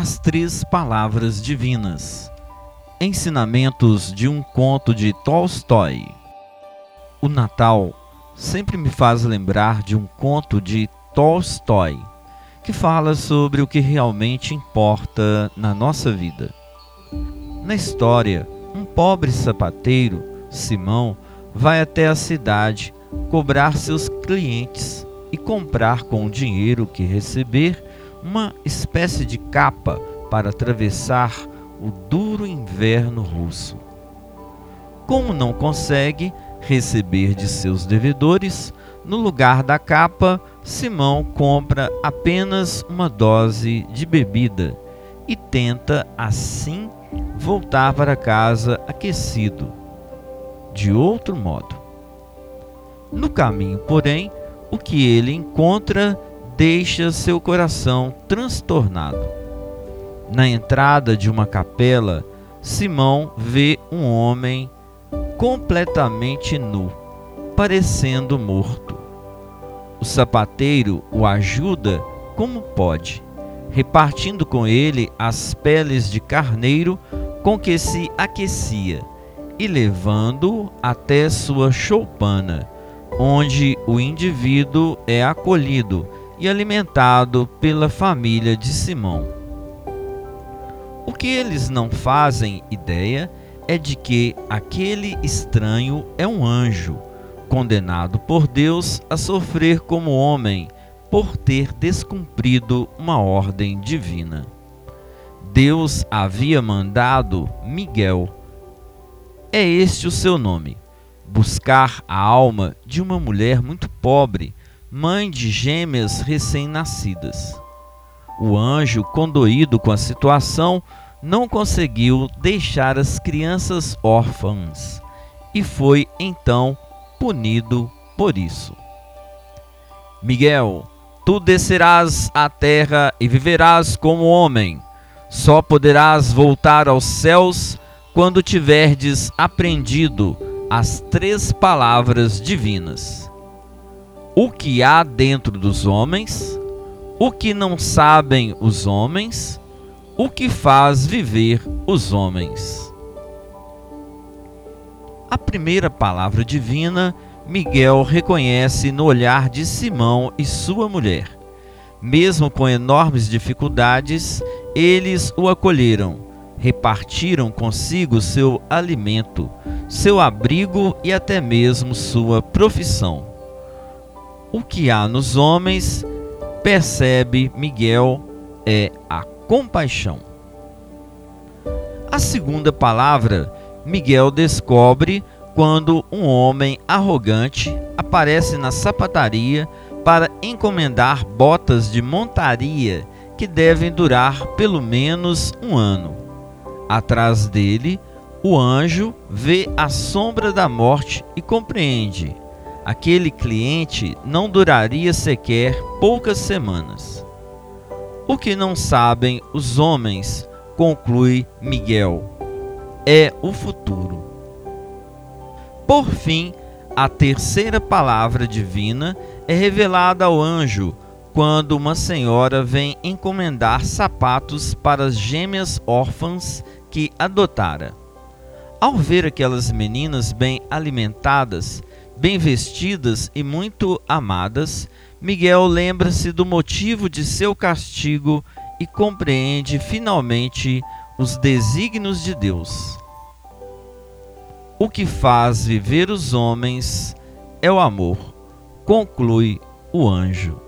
As Três Palavras Divinas Ensinamentos de um conto de Tolstói. O Natal sempre me faz lembrar de um conto de Tolstói, que fala sobre o que realmente importa na nossa vida. Na história, um pobre sapateiro, Simão, vai até a cidade cobrar seus clientes e comprar com o dinheiro que receber uma espécie de capa para atravessar o duro inverno russo. Como não consegue receber de seus devedores, no lugar da capa, Simão compra apenas uma dose de bebida e tenta assim voltar para casa aquecido. De outro modo, no caminho, porém, o que ele encontra deixa seu coração transtornado. Na entrada de uma capela, Simão vê um homem completamente nu, parecendo morto. O sapateiro o ajuda como pode, repartindo com ele as peles de carneiro com que se aquecia e levando-o até sua choupana onde o indivíduo é acolhido e alimentado pela família de Simão. O que eles não fazem ideia é de que aquele estranho é um anjo, condenado por Deus a sofrer como homem por ter descumprido uma ordem divina. Deus havia mandado Miguel. É este o seu nome buscar a alma de uma mulher muito pobre, mãe de gêmeas recém-nascidas. O anjo, condoído com a situação, não conseguiu deixar as crianças órfãs e foi então punido por isso. Miguel, tu descerás à terra e viverás como homem. Só poderás voltar aos céus quando tiverdes aprendido as três palavras divinas: o que há dentro dos homens, o que não sabem os homens, o que faz viver os homens. A primeira palavra divina, Miguel reconhece no olhar de Simão e sua mulher. Mesmo com enormes dificuldades, eles o acolheram, repartiram consigo seu alimento seu abrigo e até mesmo sua profissão. O que há nos homens, percebe Miguel, é a compaixão. A segunda palavra, Miguel descobre quando um homem arrogante aparece na sapataria para encomendar botas de montaria que devem durar pelo menos um ano. Atrás dele, o anjo vê a sombra da morte e compreende. Aquele cliente não duraria sequer poucas semanas. O que não sabem os homens, conclui Miguel, é o futuro. Por fim, a terceira palavra divina é revelada ao anjo quando uma senhora vem encomendar sapatos para as gêmeas órfãs que adotara. Ao ver aquelas meninas bem alimentadas, bem vestidas e muito amadas, Miguel lembra-se do motivo de seu castigo e compreende finalmente os desígnios de Deus. O que faz viver os homens é o amor, conclui o anjo.